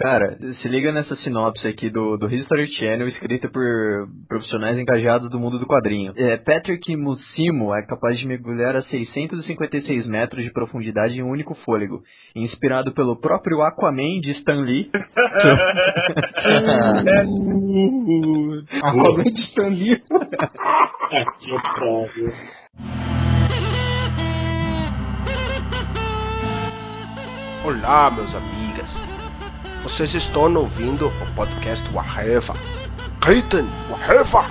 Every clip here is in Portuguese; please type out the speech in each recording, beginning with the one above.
Cara, se liga nessa sinopse aqui do, do History Channel, escrita por profissionais engajados do mundo do quadrinho. É, Patrick Mussimo é capaz de mergulhar a 656 metros de profundidade em um único fôlego, inspirado pelo próprio Aquaman de Stan Lee. Aquaman de Stan Lee. que otário. Olá, meus amigas. Vocês estão ouvindo o podcast Waheva. Keiten Waheva.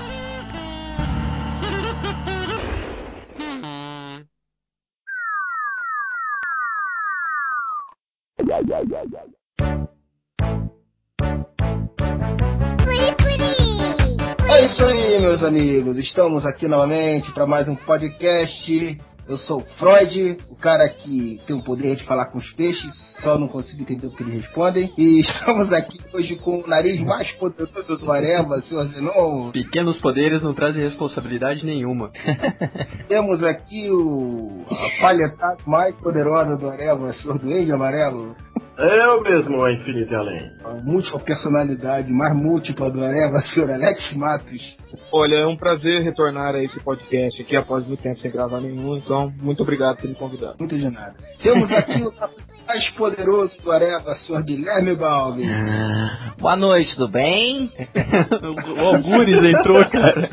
É isso aí, meus amigos. Estamos aqui novamente para mais um podcast. Eu sou o Freud, o cara que tem o poder de falar com os peixes, só não consigo entender o que eles respondem. E estamos aqui hoje com o nariz mais poderoso do Areva, senhor Zenon. Pequenos poderes não trazem responsabilidade nenhuma. Temos aqui o a palhetada mais poderosa do Areva, senhor Duende Amarelo. Eu mesmo, a Infinito e Além. A múltipla personalidade mais múltipla do Areva, senhor Alex Matos. Olha, é um prazer retornar a esse podcast aqui após muito tempo sem gravar nenhum, então muito obrigado por me convidar. Muito de nada. Temos aqui o mais poderoso do Areva, senhor Guilherme Balbi. Boa noite, tudo bem? o Algures entrou, cara.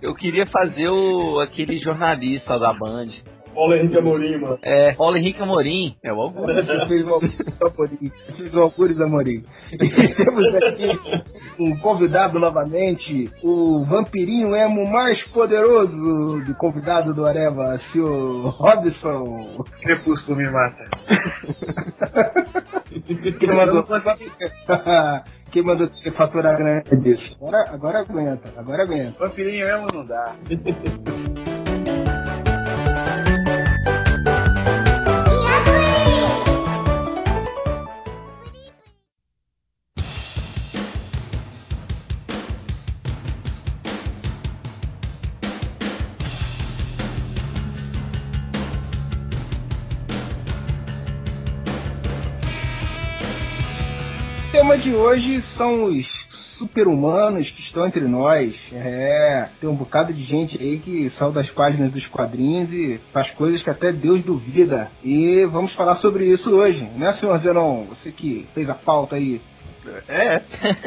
Eu queria fazer o aquele jornalista da Band. Paulo Henrique Amorim, mano. É, Paulo Henrique Amorim. É o. Você fez o Algures fez o Algures Amorim. E temos aqui um convidado novamente, o vampirinho emo mais poderoso do convidado do Areva, senhor Robson. Crepúsculo me mata. Quem mandou, quem mandou você faturar grande disso? Agora, agora aguenta, agora aguenta. Vampirinho mesmo não dá. De hoje são os super-humanos que estão entre nós. É, tem um bocado de gente aí que saiu das páginas dos quadrinhos e faz coisas que até Deus duvida. E vamos falar sobre isso hoje, né, senhor Zenon? Você que fez a pauta aí. É. É,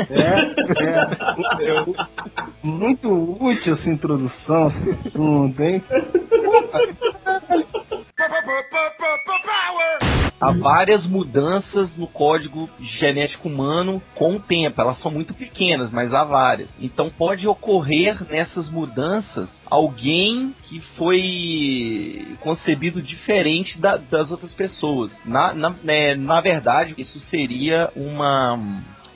é. Muito útil essa introdução, esse assunto, hein? Há várias mudanças no código genético humano com o tempo. Elas são muito pequenas, mas há várias. Então pode ocorrer nessas mudanças alguém que foi concebido diferente da- das outras pessoas. Na, na, né, na verdade, isso seria uma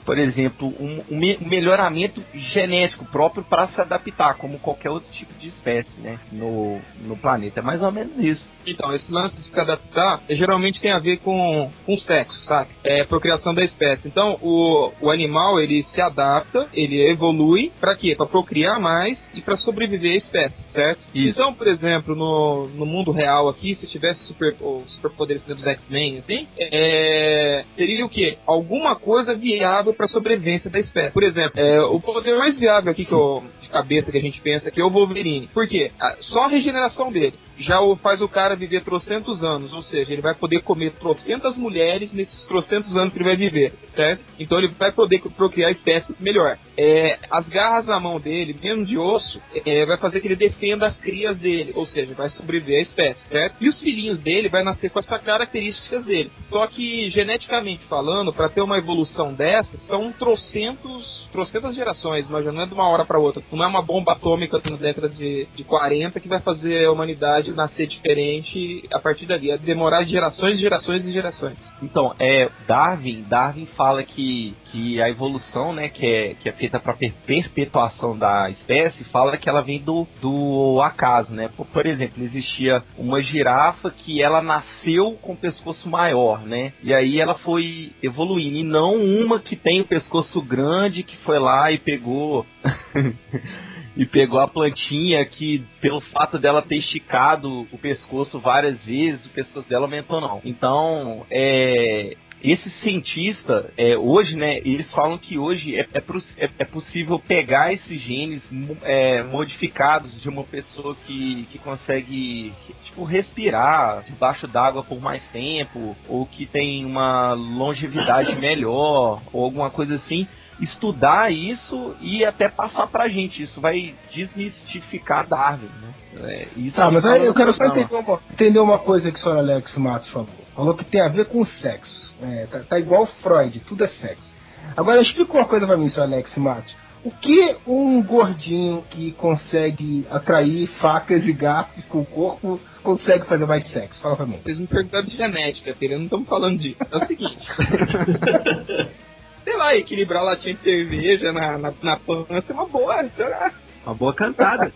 por exemplo, um, um me- melhoramento genético próprio para se adaptar, como qualquer outro tipo de espécie, né, no, no planeta. É mais ou menos isso. Então, esse lance de se adaptar eh, geralmente tem a ver com, com sexo, sabe? É procriação da espécie. Então, o, o animal, ele se adapta, ele evolui, pra quê? Pra procriar mais e pra sobreviver à espécie, certo? Isso. Então, por exemplo, no, no mundo real aqui, se tivesse super, os superpoderes dos X-Men, assim, é, seria o quê? Alguma coisa viável pra sobrevivência da espécie. Por exemplo, é, o poder mais viável aqui que eu, de cabeça que a gente pensa que é o Wolverine. Por quê? Ah, Só a regeneração dele já faz o cara viver trocentos anos, ou seja, ele vai poder comer trocentas mulheres nesses trocentos anos que ele vai viver, certo? Então ele vai poder procriar espécies melhor. É, as garras na mão dele, mesmo de osso, é, vai fazer que ele defenda as crias dele, ou seja, vai sobreviver a espécie, certo? E os filhinhos dele vai nascer com essas características dele. Só que, geneticamente falando, para ter uma evolução dessa, são trocentos trocentas gerações, mas já não é de uma hora para outra. Não é uma bomba atômica na década de, de 40 que vai fazer a humanidade nascer diferente a partir dali. É demorar gerações, gerações e gerações. Então, é, Darwin, Darwin fala que, que a evolução, né, que é, que é feita para perpetuação da espécie, fala que ela vem do, do acaso, né? Por, por exemplo, existia uma girafa que ela nasceu com o pescoço maior, né? E aí ela foi evoluindo, e não uma que tem o pescoço grande que foi lá e pegou e pegou a plantinha que, pelo fato dela ter esticado o pescoço várias vezes, o pescoço dela aumentou não. Então, é, esse cientista, é, hoje, né, eles falam que hoje é, é, é, é possível pegar esses genes é, modificados de uma pessoa que, que consegue, tipo, respirar debaixo d'água por mais tempo, ou que tem uma longevidade melhor, ou alguma coisa assim, estudar isso e até passar pra gente. Isso vai desmistificar Darwin, né? É, isso tá, mas aí eu quero só entender uma, entender uma coisa que o senhor Alex Matos falou. Falou que tem a ver com o sexo. É, tá, tá, igual Freud, tudo é sexo. Agora explica uma coisa pra mim, senhor Alex Matos. O que um gordinho que consegue atrair facas e garfos com o corpo consegue fazer mais sexo? Fala pra mim. Vocês me perguntaram de genética, filho. Não estamos falando disso. É o seguinte. sei lá, equilibrar latinha de cerveja na, na, na pança é uma boa, sei lá. Uma boa cantada.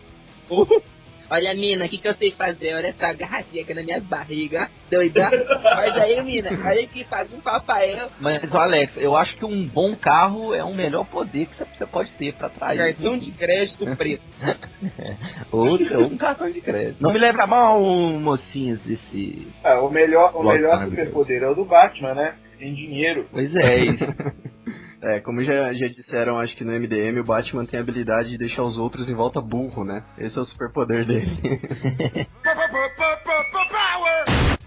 Olha, mina, o que, que eu sei fazer? Olha essa garrafinha aqui na minha barriga. Doida? Olha aí, mina. Olha que faz um papai. Mas, Alex, eu acho que um bom carro é o melhor poder que você pode ter pra atrair. Cartão de crédito preto. ou, ou um cartão de crédito. Não me leva mal, mocinhos, desse... É, o melhor, o melhor superpoder é o do Batman, né? Tem dinheiro. Pois é, isso. É, como já, já disseram, acho que no MDM, o Batman tem a habilidade de deixar os outros em volta burro, né? Esse é o superpoder dele.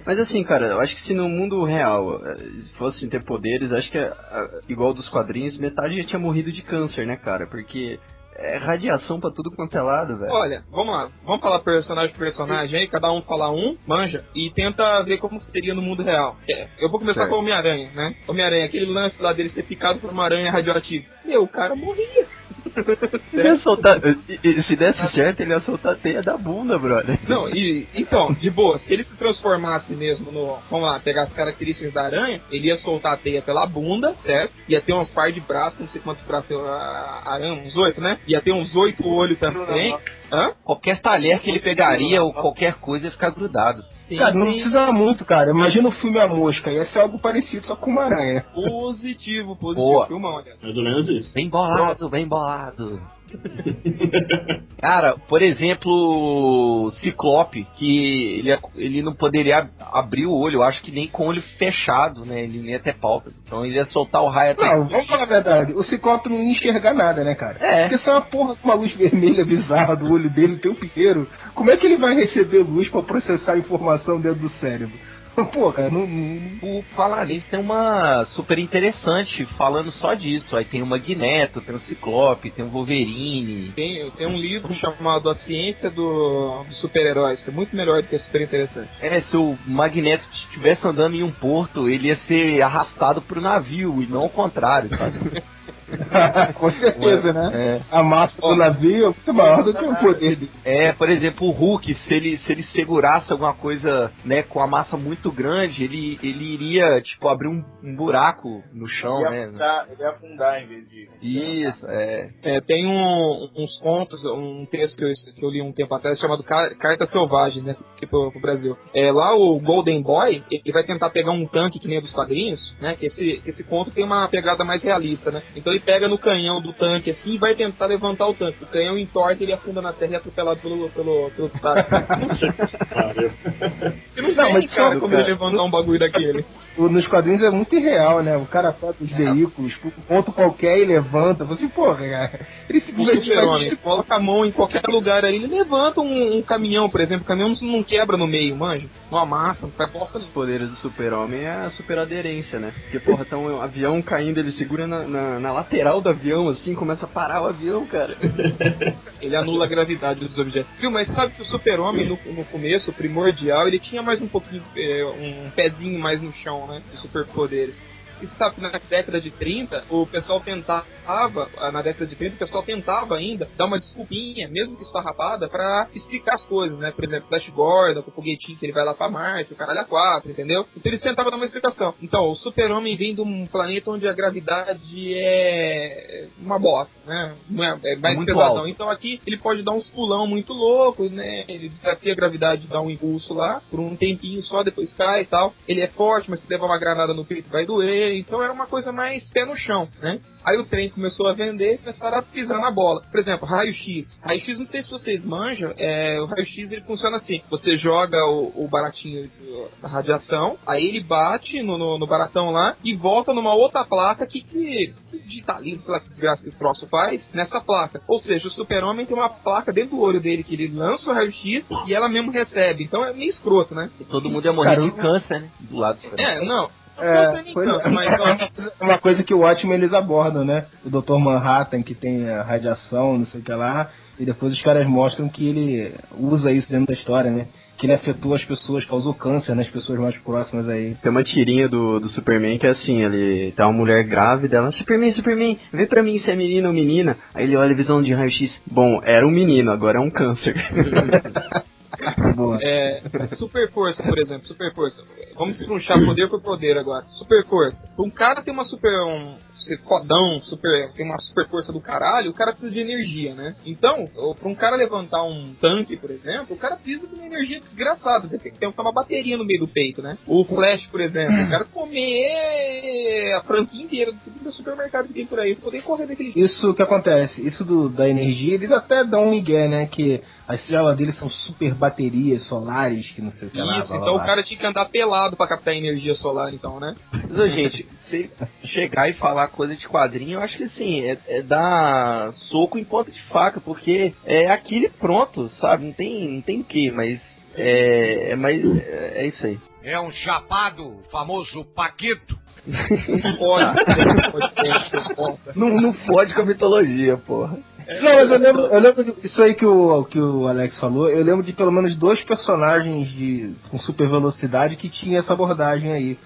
Mas assim, cara, eu acho que se no mundo real eh, fossem ter poderes, acho que é, igual dos quadrinhos, metade já tinha morrido de câncer, né, cara? Porque é radiação pra tudo quanto é lado, velho. Olha, vamos lá. Vamos falar personagem por personagem aí, cada um falar um, manja, e tenta ver como seria no mundo real. É, eu vou começar certo. com o Homem-Aranha, né? Homem-Aranha, aquele lance lá dele ser picado por uma aranha radioativa. Meu, o cara morria. Ele ia soltar, se desse certo, ele ia soltar a teia da bunda, brother. Não, e então, de boa, se ele se transformasse mesmo no. Vamos lá, pegar as características da aranha, ele ia soltar a teia pela bunda, certo? Ia ter uns par de braços, não sei quantos braços a aranha, uns oito, né? Ia ter uns oito olhos também. Hã? Qualquer talher que ele pegaria ou qualquer coisa ia ficar grudado. Sim, cara, não precisa muito, cara. Imagina o filme A Mosca, ia ser algo parecido só com uma aranha. Positivo, positivo. Boa. Filmão, olha. Mais ou menos isso. Bem bolado, bem bolado. Cara, por exemplo, Ciclope, que ele, ele não poderia abrir o olho, eu acho que nem com o olho fechado, né? Ele nem ia ter pálpebra. Então ele ia soltar o raio até. Não, vamos falar a verdade. O Ciclope não ia enxergar nada, né, cara? É. Porque se é uma porra com uma luz vermelha bizarra do olho dele o tempo inteiro, como é que ele vai receber luz para processar a informação dentro do cérebro? Pô, cara, não, não... O falar nisso tem uma super interessante falando só disso. Aí tem o Magneto, tem o Ciclope, tem o Wolverine. Tem, tem um livro chamado A Ciência do, dos Super-Heróis, que é muito melhor do que é super interessante. É, se o Magneto estivesse andando em um porto, ele ia ser arrastado pro navio e não ao contrário, sabe? Com certeza, né? É. A massa do navio é muito maior do que o poder dele. É, por exemplo, o Hulk, se ele, se ele segurasse alguma coisa, né, com a massa muito grande, ele, ele iria, tipo, abrir um, um buraco no chão, ele né? Afundar, ele ia afundar em vez de... Isso, é. é tem um, uns contos, um texto que eu, que eu, li um tempo atrás chamado Carta Selvagem, né, aqui pro, pro, Brasil. É, lá o Golden Boy, ele vai tentar pegar um tanque que nem dos quadrinhos, né, que esse, esse conto tem uma pegada mais realista, né? Então ele pega no canhão do tanque assim e vai tentar levantar o tanque. O canhão entorta, ele afunda na terra e é atropelado pelo, pelo, pelo tanque. Você não, mas cara, como ele levantar um bagulho daquele. Nos quadrinhos é muito irreal, né? O cara pega os veículos, um ponto qualquer e levanta. Você, porra, cara. Ele simplesmente ele coloca a mão em qualquer lugar aí, ele levanta um, um caminhão, por exemplo. O caminhão não quebra no meio, manja. Não amassa, não faz bosta. Os poderes do super-homem é a superaderência, né? Porque, porra, tá um avião caindo, ele segura na, na, na lateral do avião, assim, começa a parar o avião, cara. ele anula a gravidade dos objetos. Viu, mas sabe que o super-homem, no, no começo, primordial, ele tinha mais um pouquinho, é, um pezinho mais no chão, né? De superpoderes sabe que na década de 30 o pessoal tentava, na década de 30 o pessoal tentava ainda dar uma desculpinha, mesmo que esfarrapada, para explicar as coisas, né? Por exemplo, Flash Gordon, com o foguetinho que ele vai lá pra Marte, o caralho a quatro, entendeu? Então eles tentavam dar uma explicação. Então, o super-homem vem de um planeta onde a gravidade é uma bosta, né? É, é mais muito pesadão. Alto. Então aqui ele pode dar uns pulão muito loucos, né? Ele desafia a gravidade, dá um impulso lá, por um tempinho só, depois cai e tal. Ele é forte, mas se levar uma granada no peito vai doer Então era uma coisa mais pé no chão, né? Aí o trem começou a vender e começaram a pisar na bola. Por exemplo, raio-x. Raio-x, não sei se vocês manjam, é, o raio-x ele funciona assim. Você joga o, o baratinho da radiação, aí ele bate no, no, no, baratão lá e volta numa outra placa que, que, que digitaliza, sei lá que desgraça que o troço faz, nessa placa. Ou seja, o super-homem tem uma placa dentro do olho dele que ele lança o raio-x e ela mesmo recebe. Então é meio escroto, né? E todo mundo ia morrer Caramba. de câncer, né? Do lado do É, não. É, foi, é uma coisa que o Watchmen eles abordam, né? O Dr. Manhattan, que tem a radiação, não sei o que lá, e depois os caras mostram que ele usa isso dentro da história, né? Que ele afetou as pessoas, causou câncer nas pessoas mais próximas aí. Tem uma tirinha do, do Superman que é assim, ele tá uma mulher grávida, ela, Superman, Superman, vê pra mim se é menino ou menina. Aí ele olha a visão de raio-x, bom, era um menino, agora é um câncer. É, super força, por exemplo, super força. Vamos estrunchar poder por poder agora. Super força. Um cara tem uma super. Um, ser fodão, super, tem uma super força do caralho, o cara precisa de energia, né? Então, pra um cara levantar um tanque, por exemplo, o cara precisa de uma energia desgraçada. Tem que ter uma bateria no meio do peito, né? O Flash, por exemplo, o cara comer a franquia inteira do supermercado que tem por aí, pra poder correr daquele jeito. Isso que acontece, isso do, da energia, eles até dão um migué, né? Que as células deles são super baterias solares, que não sei o que lá. Isso, então lá. o cara tinha que andar pelado para captar energia solar, então, né? Mas, gente, se chegar e falar coisa de quadrinho, eu acho que assim, é, é dar soco em ponta de faca, porque é aquilo pronto, sabe? Não tem, não tem o que, mas é, é, mas é, é isso aí. É um chapado, famoso Paquito. não pode. não, não pode com a mitologia, porra. Não, mas eu lembro, eu lembro isso aí que o, que o Alex falou, eu lembro de pelo menos dois personagens de, com super velocidade que tinha essa abordagem aí.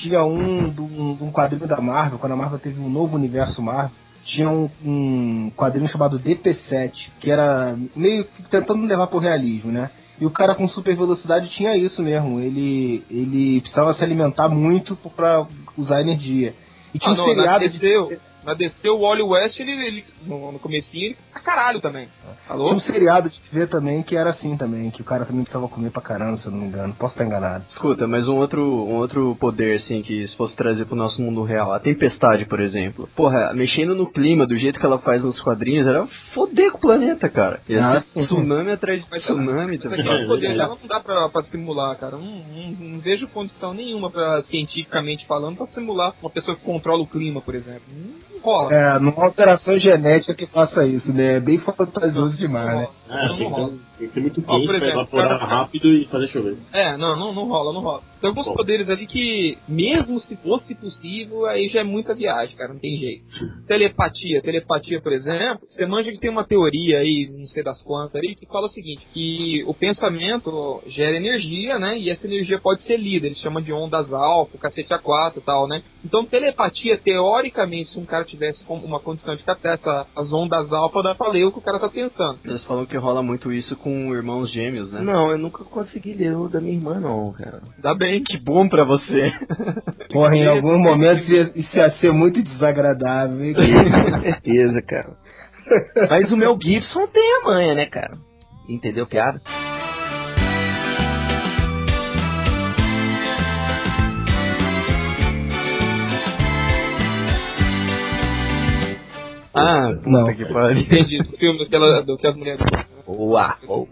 Tinha um de um quadrinho da Marvel, quando a Marvel teve um novo universo Marvel, tinha um, um quadrinho chamado DP7, que era meio que tentando levar pro realismo, né? E o cara com super velocidade tinha isso mesmo. Ele, ele precisava se alimentar muito para usar energia. E tinha ah, um não, seriado de... Na DC, o Wally West, ele, ele no, no comecinho, ele a caralho também. Falou? Um seriado de TV também que era assim também, que o cara também precisava comer pra caramba, se eu não me engano. Posso estar enganado. Escuta, mas um outro, um outro poder, assim, que se fosse trazer pro nosso mundo real, a tempestade, por exemplo. Porra, mexendo no clima, do jeito que ela faz nos quadrinhos, era foder com o planeta, cara. Ia ah, tsunami atrás de tsunami. Mas, tá poder dela não dá pra, pra simular, cara. Não, não, não, vejo condição nenhuma, pra, cientificamente falando, pra simular uma pessoa que controla o clima, por exemplo. Não rola. É, não é alteração genética que faça isso, né? É bem fantasioso demais, né? É, não, não rola. Tem que ser muito quente exemplo, pra evaporar cara... rápido e fazer chover. É, não, não, não rola, não rola. Tem alguns Bom. poderes ali que, mesmo se fosse possível, aí já é muita viagem, cara, não tem jeito. Telepatia, telepatia, por exemplo, você manja que tem uma teoria aí, não sei das quantas ali, que fala o seguinte, que o pensamento gera energia, né, e essa energia pode ser lida, eles chamam de ondas alfa, cacete A4 e tal, né. Então, telepatia, teoricamente, se um cara tivesse uma condição de captar essa, as ondas alfa, dá pra ler o que o cara tá pensando. Eles falam que rola muito isso com irmãos gêmeos, né? Não, eu nunca consegui ler o da minha irmã, não, cara. Dá bem, que bom pra você. Porra, em algum momento isso ia ser muito desagradável. Com certeza, cara. Mas o meu Gibson tem a manha, né, cara? Entendeu piada? Ah, não. Que pariu. Entendi, do filme do que, ela, do que as mulheres. Boa, boa.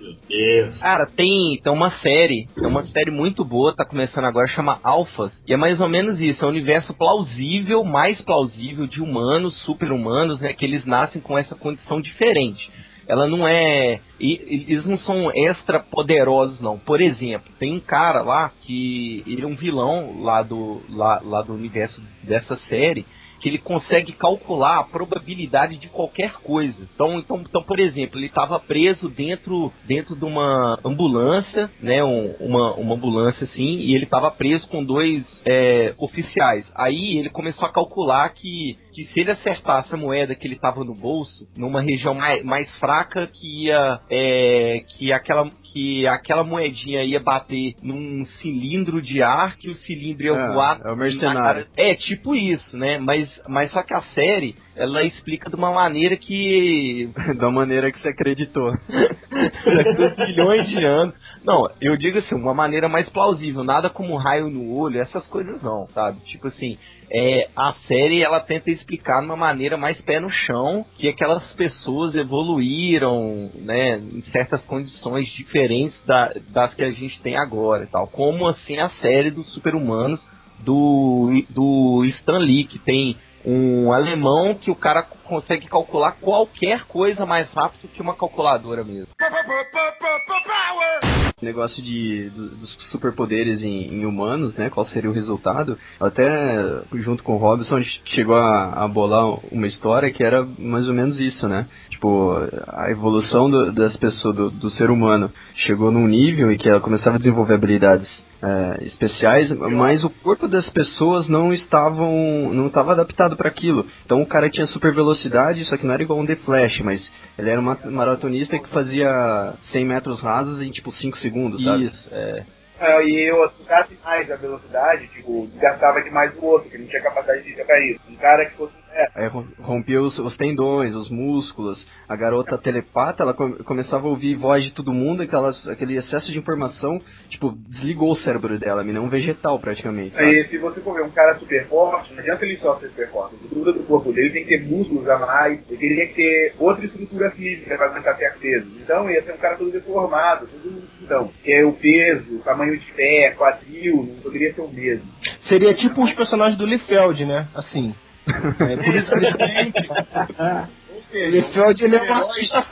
Meu Deus. Cara, tem, tem uma série, tem uma série muito boa, tá começando agora, chama Alphas. E é mais ou menos isso, é um universo plausível, mais plausível de humanos, super-humanos, né? Que eles nascem com essa condição diferente. Ela não é. Eles não são extra poderosos, não. Por exemplo, tem um cara lá que ele é um vilão lá do, lá, lá do universo dessa série que ele consegue calcular a probabilidade de qualquer coisa. Então, então, então por exemplo, ele estava preso dentro, dentro de uma ambulância, né, um, uma, uma ambulância assim, e ele estava preso com dois é, oficiais. Aí ele começou a calcular que que se ele acertasse a moeda que ele tava no bolso, numa região mais, mais fraca, que ia. É, que aquela que aquela moedinha ia bater num cilindro de ar, que o cilindro ia É, voar. é o mercenário. É, tipo isso, né? Mas, mas só que a série, ela explica de uma maneira que. da maneira que você acreditou. dois milhões de anos. Não, eu digo assim, uma maneira mais plausível, nada como raio no olho, essas coisas não, sabe? Tipo assim, é, a série ela tenta explicar de uma maneira mais pé no chão que aquelas pessoas evoluíram, né, em certas condições diferentes da- das que a gente tem agora e tal. Como assim a série dos super-humanos do, do Stan Lee, que tem um alemão que o cara consegue calcular qualquer coisa mais rápido que uma calculadora mesmo. negócio de, do- dos superpoderes em, em humanos, né? Qual seria o resultado? Até junto com o Robson a gente chegou a, a bolar uma história que era mais ou menos isso, né? Tipo, a evolução do- das pessoas, do, do ser humano, chegou num nível em que ela começava a desenvolver habilidades é, especiais, mas o corpo das pessoas não estavam, não estava adaptado para aquilo. Então o cara tinha super velocidade, só que não era igual um The Flash, mas ele era um ma- maratonista que fazia 100 metros rasos em tipo 5 segundos, sabe? Isso, é. É, e eu assustasse mais a velocidade, tipo, desgastava demais o outro, que não tinha capacidade de tocar isso. Um cara que fosse. É, rompia os, os tendões, os músculos. A garota telepata, ela come- começava a ouvir voz de todo mundo, aquelas, aquele excesso de informação, tipo, desligou o cérebro dela, me um vegetal praticamente. sabe? Aí, se você for ver um cara super forte, não adianta ele só ser super forte. A estrutura do corpo dele tem que ter músculos a mais, ele teria que ter outra estrutura física para aguentar certo peso. Então, ia ser um cara todo deformado, todo então, que é o peso, o tamanho de pé, quadril, não poderia ser o mesmo. Seria tipo os personagens do Liefeld, né? Assim. É, por isso que ele Ou O seja, Liefeld ele é um artista à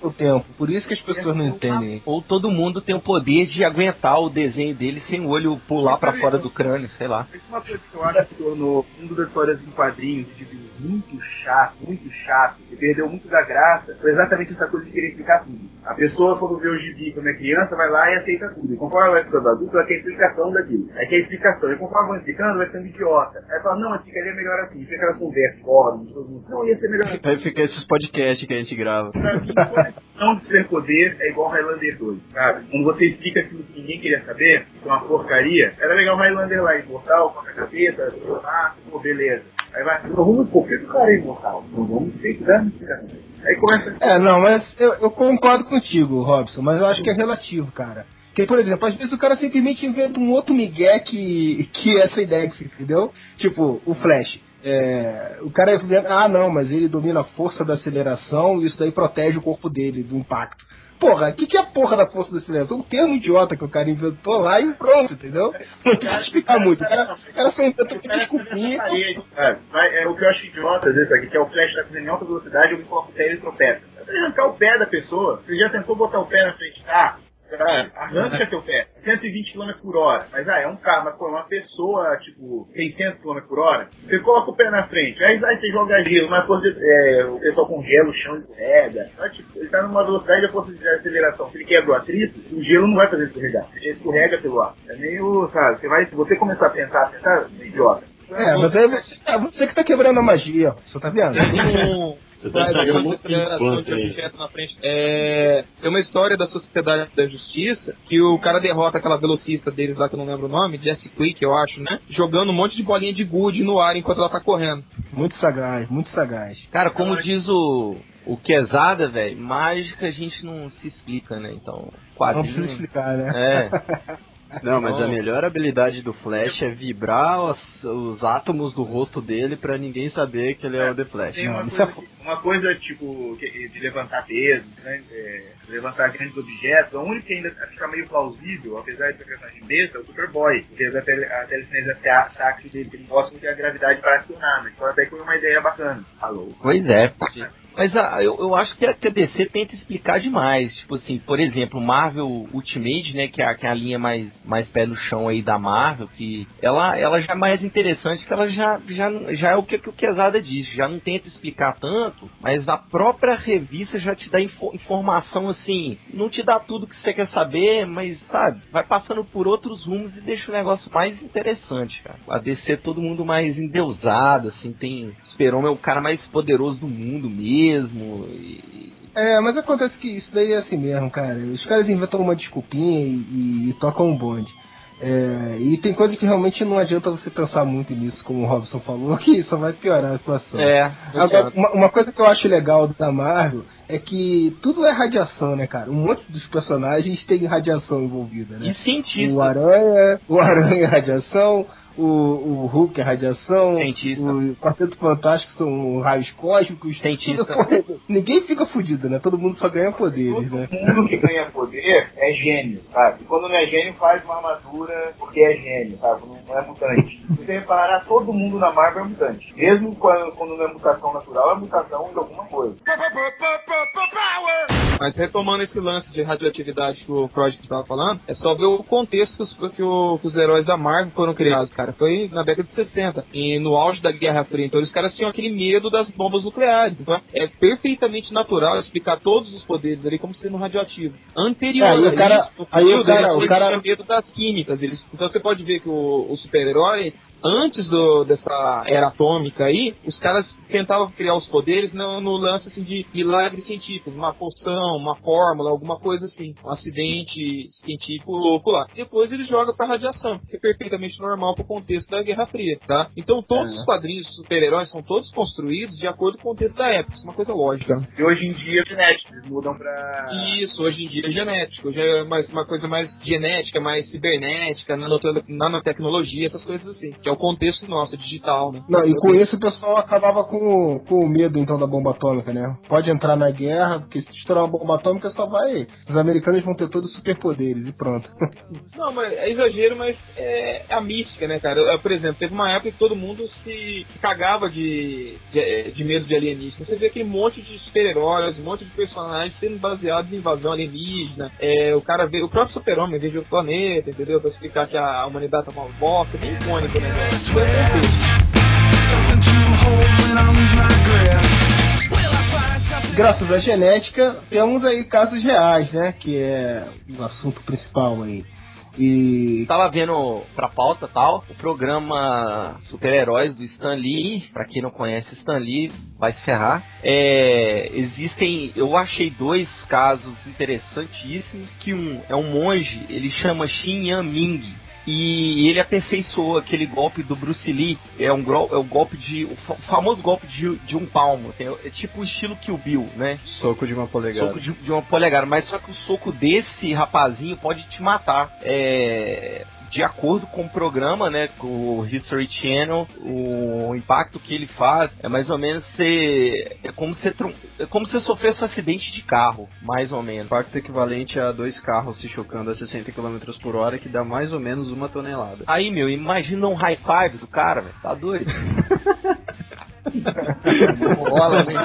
seu tempo. Por isso que as pessoas não entendem. Ou todo mundo tem o poder de aguentar o desenho dele sem o olho pular pra fora do crânio, sei lá. Isso é uma coisa que eu acho que tornou o mundo das histórias em quadrinhos tipo, muito chato, muito chato, e perdeu muito da graça, foi exatamente essa coisa de querer explicar tudo. A pessoa, quando vê o gibi quando é criança, vai lá e aceita tudo. E conforme ela vai ficando adulta, ela quer explicação daquilo. Aí quer explicação. E conforme vai explicando, vai ficando idiota. Aí fala, não, mas ficaria melhor assim. Fica aquelas conversas, fóruns, todo mundo. Não, ia ser melhor assim. Aí fica esses podcasts que a gente grava. Conexão de superpoder é igual Highlander 2, sabe? Quando você explica aquilo que ninguém queria saber, que é uma porcaria, era legal Highlander lá, imortal, com a cabeça, ah, pô, beleza. Aí vai, não vamos por que o cara é imortal? Não vamos que dar explicação. Aí começa É, não, mas eu, eu concordo contigo, Robson, mas eu acho que é relativo, cara. Porque, por exemplo, às vezes o cara simplesmente inventa um outro migué que, que é essa ideia, entendeu? Tipo, o Flash. É, o cara inventa, ah não, mas ele domina a força da aceleração e isso daí protege o corpo dele do impacto. Porra, o que, que é a porra da força da aceleração? Um termo idiota que o cara inventou lá e pronto, entendeu? Não que explicar muito. O cara, o cara só inventou que desculpinha. É, é, o que eu acho idiota, vezes, aqui, que é o Flash fazendo em alta velocidade, eu me coloco o pé e ele tropeça. Você arrancar o pé da pessoa, você já tentou botar o pé na frente, tá? Cara, arranca teu pé, 120 km por hora. Mas ah, é um carro, mas pô, é uma pessoa, tipo, 600 km por hora. Você coloca o pé na frente, aí, aí você joga gelo, mas de- é, o pessoal congela o chão e escorrega. Tipo, ele tá numa velocidade a força de aceleração. Se ele quebra o atrito, o gelo não vai fazer escorregar. Ele escorrega pelo ar. É meio, sabe, você vai, se você começar a pensar, pensar, é idiota. É, mas aí você, é você que tá quebrando a magia, você tá vendo? Você tá um monte de aí. É, tem uma história da Sociedade da Justiça que o cara derrota aquela velocista deles lá que eu não lembro o nome, Jesse Quick, eu acho, né? Jogando um monte de bolinha de gude no ar enquanto ela tá correndo. Muito sagaz, muito sagaz. Cara, como diz o, o Quesada, velho, mágica a gente não se explica, né? Então, Não precisa quadrinho. explicar, né? É. Não, mas a melhor habilidade do Flash é vibrar os, os átomos do rosto dele pra ninguém saber que ele é o The Flash. Tem uma, Não, coisa, é uma coisa, tipo, de levantar peso, né, é, levantar grandes objetos, a única que ainda fica meio plausível, apesar de ser personagem besta, é o Superboy. Porque a, tele, a telecinese tátil dele, que ele mostra que a gravidade vai acionar, né? Então até que foi uma ideia bacana. Alô? Pois é. Mas a, eu, eu acho que a, que DC tenta explicar demais. Tipo assim, por exemplo, Marvel Ultimate, né, que é, a, que é a linha mais, mais pé no chão aí da Marvel, que ela, ela já é mais interessante, que ela já, já, já é o que, que o Quesada disse, já não tenta explicar tanto, mas a própria revista já te dá info, informação assim, não te dá tudo que você quer saber, mas sabe, vai passando por outros rumos e deixa o negócio mais interessante, cara. A DC é todo mundo mais endeusado, assim, tem. Super-Homem é o cara mais poderoso do mundo mesmo. E... É, mas acontece que isso daí é assim mesmo, cara. Os caras inventam uma desculpinha e, e, e tocam um bonde. É, e tem coisa que realmente não adianta você pensar muito nisso, como o Robson falou, que só vai piorar a situação. É, Agora, uma, uma, coisa que eu acho legal da Marvel é que tudo é radiação, né, cara? Um monte dos personagens tem radiação envolvida, né? E cientista. O Aranha, o Aranha é radiação, o, o Hulk é radiação, Cientista. o Quarteto Fantástico são raios cósmicos. Cientista. Ninguém fica fudido, né? Todo mundo só ganha poderes, Todo né? mundo que ganha poder é gênio, sabe? E quando não é gênio, faz uma armadura porque é gênio, sabe? Não é mutante. Se você reparar, todo mundo na Marvel é mutante. Mesmo quando, quando não é mutação natural, é mutação de alguma coisa. Mas retomando esse lance de radioatividade que o Freud estava falando, é só ver o contexto que, o, que os heróis da Marvel foram criados, cara. Foi na década de 60, e no auge da Guerra Fria. Então os caras tinham aquele medo das bombas nucleares. Então é perfeitamente natural explicar todos os poderes ali como sendo radioativo. Anterior É, aí o cara- isso, aí o cara- o cara- tinham medo das químicas. Eles, então você pode ver que o, o super-herói antes do, dessa era atômica aí, os caras tentavam criar os poderes no, no lance assim, de milagres científicos, uma poção, uma fórmula, alguma coisa assim, um acidente científico louco lá. Depois eles jogam pra radiação, que é perfeitamente normal pro contexto da Guerra Fria, tá? Então todos É. os quadrinhos super-heróis são todos construídos de acordo com o contexto da época, isso é uma coisa lógica. E hoje em dia, genética, eles mudam pra. Isso, hoje em dia é genético, já é mais, uma coisa mais genética, mais cibernética, nanote- nanotecnologia, essas coisas assim. Que é o contexto nosso, digital, né? Não, e com isso o pessoal acabava com, com o medo então da bomba atômica, né? Pode entrar na guerra, porque se estourar uma bomba atômica só vai. Os americanos vão ter todos os superpoderes e pronto. Não, mas é exagero, mas é a mística, né, cara? Eu, Por exemplo, teve uma época que todo mundo se cagava de, de, de medo de alienígena. Você vê aquele monte de super-heróis, um monte de personagens sendo baseados em invasão alienígena. É, o cara vê, o próprio super-homem veio outro planeta, entendeu? Pra explicar que a humanidade tá uma bosta, bem icônico, né, velho? Isso é perfeito. Graças à genética, temos aí casos reais, né? Que é o assunto principal aí. E Tava vendo pra pauta tal, o programa Super-Heróis do Stan Lee, pra quem não conhece Stan Lee, vai se ferrar. É, existem, eu achei dois casos interessantíssimos, que um é um monge, ele chama Shin Yan Ming, e ele aperfeiçoou aquele golpe do Bruce Lee, é um, é um golpe de, o fa- famoso golpe de, de um palmo, assim, é tipo o estilo Kill Bill, né? Soco de uma polegada. Soco de, de uma polegada, mas só que o soco desse rapazinho pode te matar. É, de acordo com o programa, né, com o History Channel, o impacto que ele faz é mais ou menos ser, é como se é como se sofresse um acidente de carro, mais ou menos. Impacto equivalente a dois carros se chocando a 60 km por hora, que dá mais ou menos uma tonelada. Aí, meu, imagina um high five do cara, velho. Tá doido? Bola, né?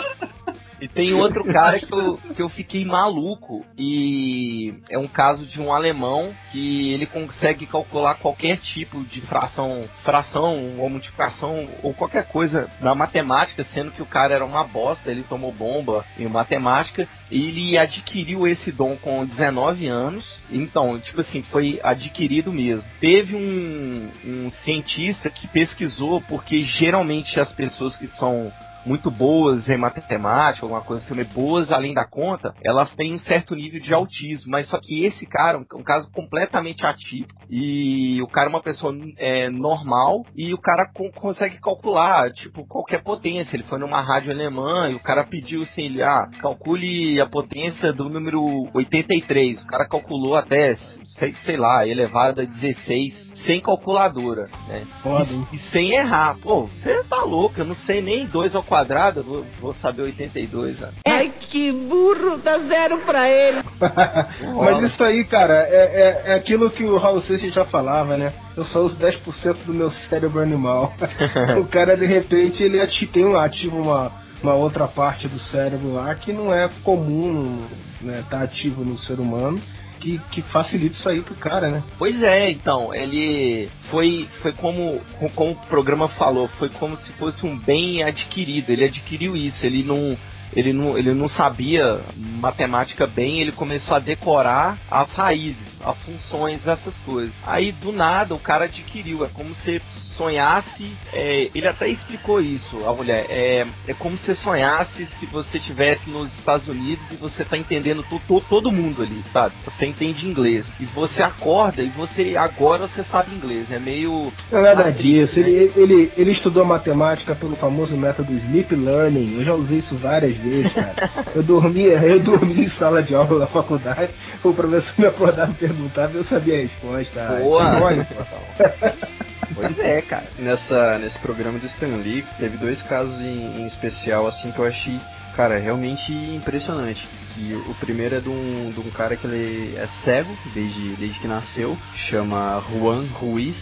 E tem outro cara que eu, que eu fiquei maluco. E é um caso de um alemão que ele consegue calcular qualquer tipo de fração, fração ou multiplicação ou qualquer coisa na matemática, sendo que o cara era uma bosta, ele tomou bomba em matemática. E ele adquiriu esse dom com 19 anos. Então, tipo assim, foi adquirido mesmo. Teve um, um cientista que pesquisou, porque geralmente as pessoas que são muito boas em matemática, alguma coisa assim, boas além da conta, elas têm um certo nível de autismo, mas só que esse cara, um, um caso completamente atípico, e o cara é uma pessoa é, normal, e o cara co- consegue calcular, tipo, qualquer potência, ele foi numa rádio alemã, e o cara pediu assim, ele, ah, calcule a potência do número 83, o cara calculou até, sei, sei lá, elevado a 16 sem calculadora, né? Foda, e, e, sem errar. Pô, você tá louco, eu não sei nem 2 ao quadrado, vou, vou saber 82, né? Ai, que burro, dá zero pra ele. Mas isso aí, cara, é, é, é, aquilo que o Raul Seixas já falava, né? Eu só uso 10% do meu cérebro animal. o cara, de repente, ele tem um ativo uma, uma outra parte do cérebro lá que não é comum né, tá ativo no ser humano que, que facilita isso aí pro cara, né? Pois é, então, ele foi, foi como, como o programa falou, foi como se fosse um bem adquirido, ele adquiriu isso, ele não ele não, ele não sabia matemática bem, ele começou a decorar as raízes, as funções dessas coisas. Aí do nada o cara adquiriu, é como se sonhasse, é, ele até explicou isso, a mulher, é, é como se sonhasse se você estivesse nos Estados Unidos e você tá entendendo to, to, todo mundo ali, sabe? Você entende inglês. E você acorda e você agora você sabe inglês. É meio. Não é nada disso. Né? Ele, ele, ele estudou matemática pelo famoso método Sleep Learning. Eu já usei isso várias cara. eu dormia, eu dormia em sala de aula na faculdade, o professor me acordava e perguntava eu sabia a resposta. Boa! Pois é, cara. Nessa, nesse programa do Stan Lee, teve dois casos em, em especial, assim, que eu achei, cara, realmente impressionante. E o primeiro é de um, de um cara que ele é cego desde, desde que nasceu, chama Juan Ruiz.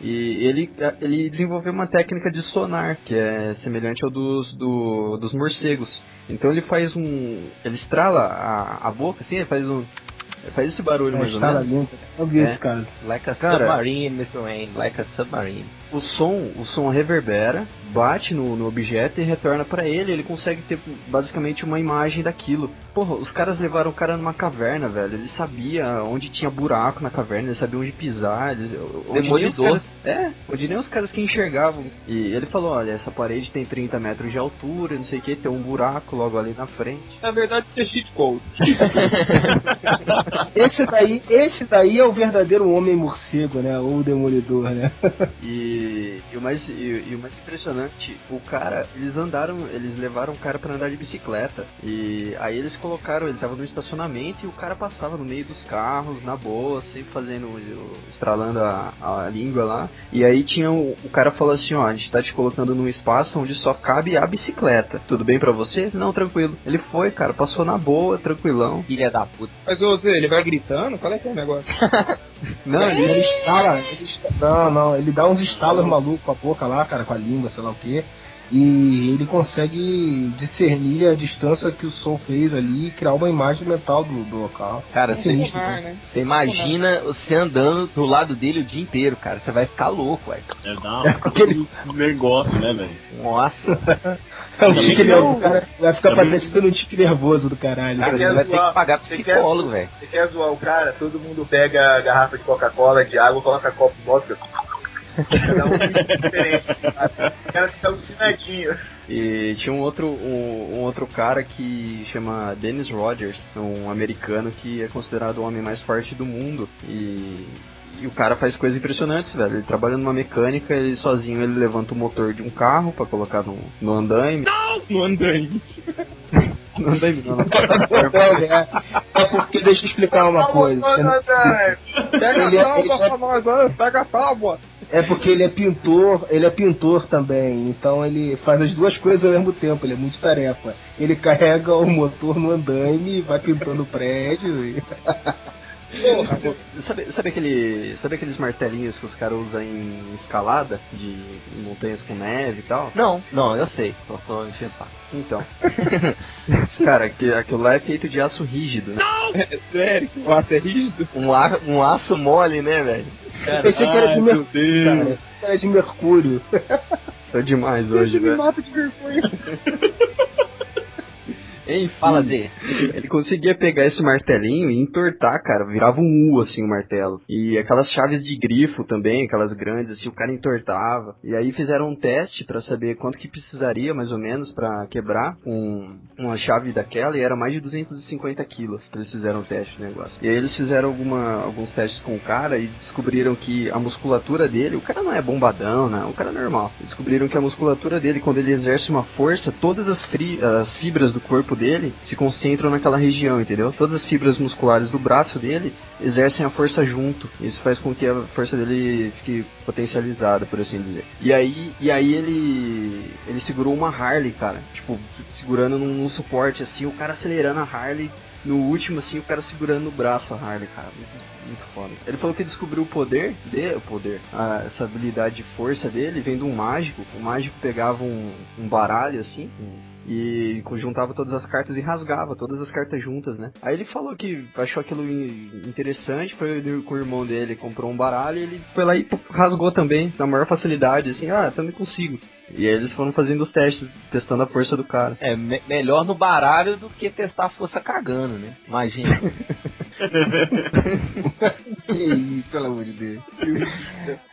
E ele, ele desenvolveu uma técnica de sonar, que é semelhante ao dos, do, dos morcegos. Então ele faz um. Ele estrala a, a boca, assim, ele faz um Faz esse barulho é, mais ou menos. Eu vi é. esse cara. Like a cara, submarine, Mr. Wayne. Like a submarine. O som, o som reverbera, bate no, no objeto e retorna para ele. Ele consegue ter basicamente uma imagem daquilo. Porra, os caras levaram o cara numa caverna, velho. Ele sabia onde tinha buraco na caverna, ele sabia onde pisar. Ele, Demolidor. é, onde nem os caras que enxergavam. E ele falou: olha, essa parede tem 30 metros de altura, não sei o que, tem um buraco logo ali na frente. Na verdade, é cheat code. esse daí, esse daí é o verdadeiro homem morcego, né? Ou o demolidor, né? e, e, o mais, e, e, o mais impressionante, o cara, eles andaram, eles levaram o cara para andar de bicicleta. E aí eles colocaram, ele tava no estacionamento e o cara passava no meio dos carros, na boa, sempre fazendo, estralando a, a língua lá. E aí tinha o, o cara falou assim, ó, a gente tá te colocando num espaço onde só cabe a bicicleta. Tudo bem para você? Não, tranquilo. Ele foi, cara, passou na boa, tranquilão. Filha da puta. Mas você, ele vai gritando? Qual é que é o negócio? não, ele, ele estala, ele não, não, ele dá uns estalos malucos com a boca lá, cara, com a língua, sei lá o que. E ele consegue discernir a distância que o som fez ali e criar uma imagem mental do, do local. Cara, você, né? você imagina você andando do lado dele o dia inteiro, cara. Você vai ficar louco, velho. É, dá é aquele negócio, né, velho? Nossa. É o tique nervoso. Cara vai ficar parecendo um tique nervoso do caralho. Cara, vai ter que pagar psicólogo, velho. Você quer zoar o cara? Todo mundo pega a garrafa de Coca-Cola, de água, coloca copo de vodka. Cada um diferente. O cara fica alucinadinho. E tinha um outro, um, um, outro cara que chama Dennis Rogers, um americano que é considerado o homem mais forte do mundo. E e o cara faz coisas impressionantes, velho. Ele trabalha numa mecânica, ele sozinho ele levanta o motor de um carro para colocar no, no andaime. Não! No andaime. no andaime não, é, é porque deixa eu explicar uma coisa. Pega a é- tábua, agora, pega a tábua. É porque ele é pintor, ele é pintor também, então ele faz as duas coisas ao mesmo tempo, ele é muito tarefa. Ele carrega o motor no andaime e vai pintando o prédio. E... sabe, sabe, aquele, sabe aqueles martelinhos que os caras usam em escalada de montanhas com neve e tal? Não, não, eu sei, só tô enchendo Então. cara, aquilo lá é feito de aço rígido, né? É sério? O aço é rígido? Um, ar, um aço mole, né, velho? Eu pensei que era de mercúrio. Cara, era de mercúrio. Tô demais hoje, velho. Me mata de mercúrio. Enfim, Fala dele. Ele conseguia pegar esse martelinho e entortar, cara. Virava um U, assim, o martelo. E aquelas chaves de grifo também, aquelas grandes, assim, o cara entortava. E aí fizeram um teste para saber quanto que precisaria, mais ou menos, para quebrar um, uma chave daquela. E era mais de 250 quilos que eles fizeram o teste do negócio. E aí eles fizeram alguma, alguns testes com o cara e descobriram que a musculatura dele, o cara não é bombadão, né? O cara é normal. Descobriram que a musculatura dele, quando ele exerce uma força, todas as, as fibras do corpo dele se concentram naquela região, entendeu? Todas as fibras musculares do braço dele exercem a força junto. Isso faz com que a força dele fique potencializada, por assim dizer. E aí, e aí ele ele segurou uma Harley, cara, tipo, segurando num, num suporte assim, o cara acelerando a Harley no último, assim, o cara segurando no braço a Harley, cara. Muito, muito foda. Ele falou que descobriu o poder o poder, a, essa habilidade de força dele vem de um mágico. O mágico pegava um, um baralho, assim, um, e conjuntava todas as cartas e rasgava todas as cartas juntas, né? Aí ele falou que achou aquilo interessante, foi com o irmão dele, comprou um baralho e ele foi lá e rasgou também, na maior facilidade, assim, ah, também consigo. E aí eles foram fazendo os testes, testando a força do cara. É, me melhor no baralho do que testar a força cagando, né? Imagina. que isso, pelo amor de Deus.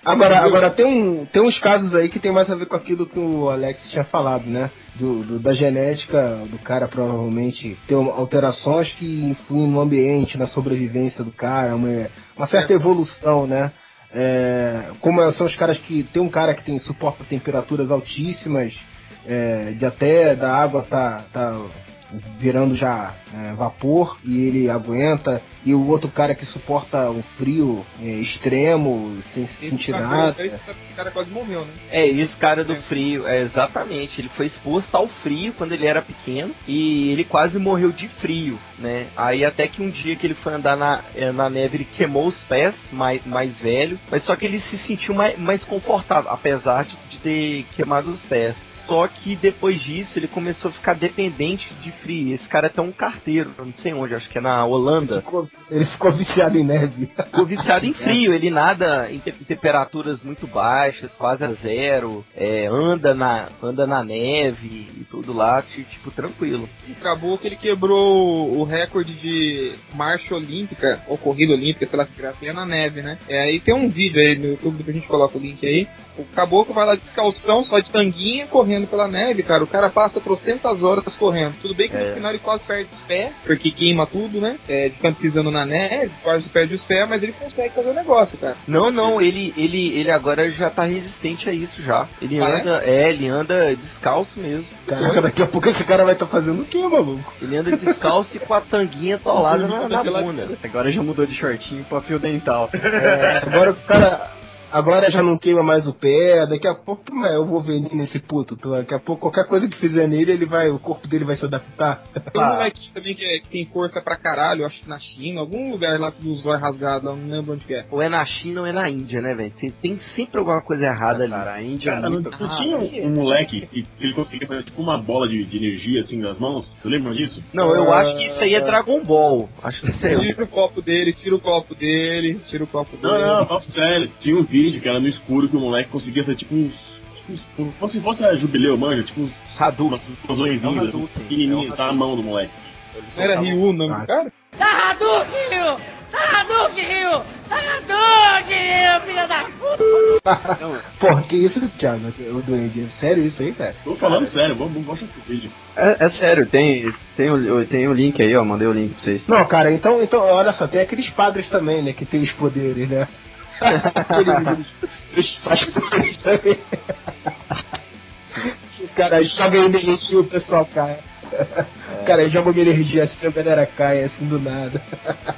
Agora, agora tem, um, tem uns casos aí que tem mais a ver com aquilo que o Alex tinha falado, né? Do, do, da genética do cara provavelmente ter alterações que influem no ambiente, na sobrevivência do cara, uma, uma certa evolução, né? É, como são os caras que tem um cara que tem suporta temperaturas altíssimas, é, de até da água tá, tá virando já é, vapor e ele aguenta, e o outro cara que suporta um frio é, extremo, sem esse sentir nada. Esse cara quase morreu, né? É, esse cara do frio, é, exatamente. Ele foi exposto ao frio quando ele era pequeno e ele quase morreu de frio, né? Aí até que um dia que ele foi andar na, é, na neve, ele queimou os pés, mais, mais velho, mas só que ele se sentiu mais, mais confortável, apesar de, de ter queimado os pés. Só que depois disso ele começou a ficar dependente de frio. Esse cara é até um carteiro, não sei onde, acho que é na Holanda. Ele ficou, ele ficou viciado em neve. Ficou viciado em frio. Ele nada em, te temperaturas muito baixas, quase a zero. É, anda, na, anda na neve e tudo lá, tipo, tranquilo. Acabou que ele quebrou o recorde de marcha olímpica, ou corrida olímpica, sei lá que grafia, na neve, né? É, aí tem um vídeo aí no YouTube, depois a gente coloca o link aí. O caboclo vai lá de calção, só de tanguinha, correndo correndo pela neve, cara. O cara passa trocentas horas correndo. Tudo bem que é. no final ele quase perde os pés, porque queima tudo, né? É, de canto pisando na neve, quase perde os pés, mas ele consegue fazer o negócio, cara. Não, não, ele, ele, ele agora já tá resistente a isso já. Ele ah, é? anda, é? é? ele anda descalço mesmo. Caraca, daqui a pouco esse cara vai estar tá fazendo o quê, maluco? Ele anda descalço e com a tanguinha atolada na, na bunda. Agora já mudou de shortinho pra fio dental. É, agora o cara Agora já não queima mais o pé, daqui a pouco eu vou vender nesse puto. Daqui a pouco qualquer coisa que fizer nele, ele vai, o corpo dele vai se adaptar. Tem um moleque também que, é, que, tem força pra caralho, acho que na China, algum lugar lá com os olhos rasgados, não lembro onde é. Ou é na China ou é na Índia, né, velho? Tem sempre alguma coisa errada ali. Cara, a Índia cara, é muito... não, não tinha um, um, moleque que ele conseguia fazer tipo uma bola de, de energia assim nas mãos? Você lembra disso? Não, eu uh... acho que isso aí é Dragon Ball. Acho que isso é. Tira o copo dele, tira o copo dele, tira o copo dele. Não, não, papo sério. Tinha um vídeo que era no escuro que o moleque conseguia ser tipo uns. Tipo, como se fosse a jubileu, manja, tipo uns. Hadouken. Umas explosõezinhas, é pequenininhas, tá a mão do moleque. Não era Ryu o nome do cara? Tá Hadouken, Ryu! Tá Hadouken, Ryu! Tá Hadouken, Ryu, filha da puta! Porra, que isso, Thiago? O doente, é sério isso aí, cara? Tô falando é. sério, vamos mostrar esse vídeo. É, é, sério, tem, tem, o, tem o link aí, ó, mandei o link pra vocês. Não, cara, então, então, olha só, tem aqueles padres também, né, que tem os poderes, né? O cara joga energia o pessoal cai. É. Cara, joga uma energia assim, a galera cai assim do nada.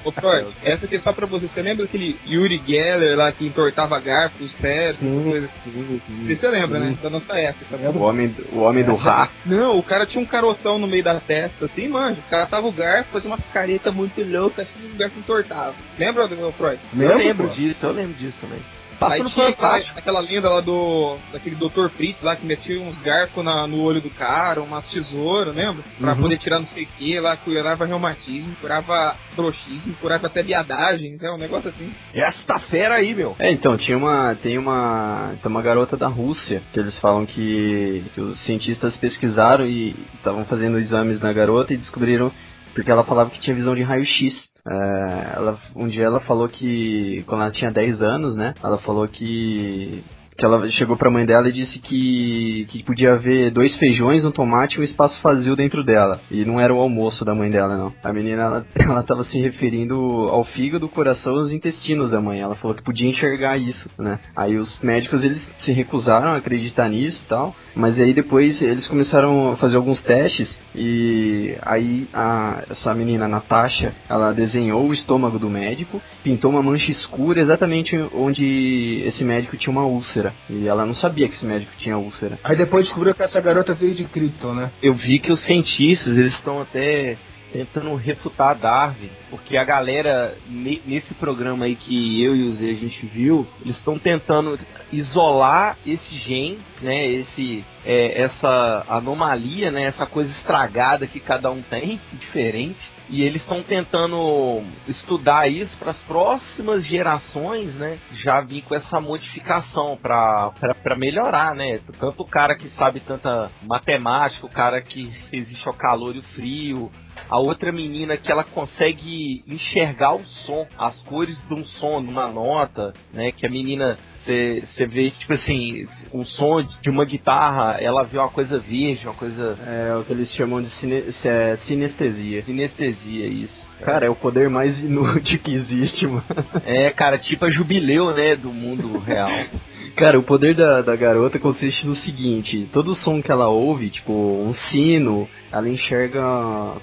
Ô, Thor, essa aqui é só pra você. Você lembra daquele Yuri Geller lá que entortava garfo, sério, coisa assim? Você lembra, né? Da nossa época. Tá o homem, o homem do Rá. Não, o cara tinha um caroção no meio da testa, assim, mano. O cara tava o garfo, fazia uma careta muito louca, assim, o garfo entortava. Lembra do meu Freud? Eu lembro disso, eu lembro disso também. Aí tinha aquela, aquela lenda lá do. daquele Dr. Fritz lá que metia uns garfos na, no olho do cara, umas tesouras, lembra? Pra uhum. poder tirar não sei o que lá, curava reumatismo, curava broxismo, curava até viadagem, então, um negócio assim. Essa fera aí, meu! É, então, tinha uma. Tem uma. Tem uma garota da Rússia que eles falam que, que os cientistas pesquisaram e estavam fazendo exames na garota e descobriram porque ela falava que tinha visão de raio-x. É, ela, um dia ela falou que, quando ela tinha 10 anos, né? Ela falou que que ela chegou pra mãe dela e disse que, que podia haver dois feijões, um tomate e um espaço vazio dentro dela. E não era o almoço da mãe dela, não. A menina, ela, ela tava se referindo ao fígado, coração e os intestinos da mãe. Ela falou que podia enxergar isso, né? Aí os médicos, eles se recusaram a acreditar nisso e tal. Mas aí depois eles começaram a fazer alguns testes e aí a, essa menina Natasha, ela desenhou o estômago do médico, pintou uma mancha escura exatamente onde esse médico tinha uma úlcera. E ela não sabia que esse médico tinha úlcera. Aí depois descobriu que essa garota veio de Krypton, né? Eu vi que os cientistas, eles estão até tentando refutar Darwin, porque a galera ne- nesse programa aí que eu e o Zé a gente viu, eles estão tentando isolar esse gene, né, esse é, essa anomalia, né, essa coisa estragada que cada um tem, diferente. E eles estão tentando estudar isso para as próximas gerações, né? Já vir com essa modificação para melhorar, né? Tanto o cara que sabe tanta matemática, o cara que resiste ao calor e o frio, a outra menina que ela consegue enxergar o som, as cores de um som, numa nota, né? Que a menina, você vê, tipo assim, um som de uma guitarra, ela vê uma coisa verde, uma coisa. É o que eles chamam de cine, é, sinestesia. Sinestesia, isso. Cara, é o poder mais inútil que existe, mano. É, cara, tipo a jubileu, né, do mundo real. Cara, o poder da, da garota consiste no seguinte: todo som que ela ouve, tipo um sino, ela enxerga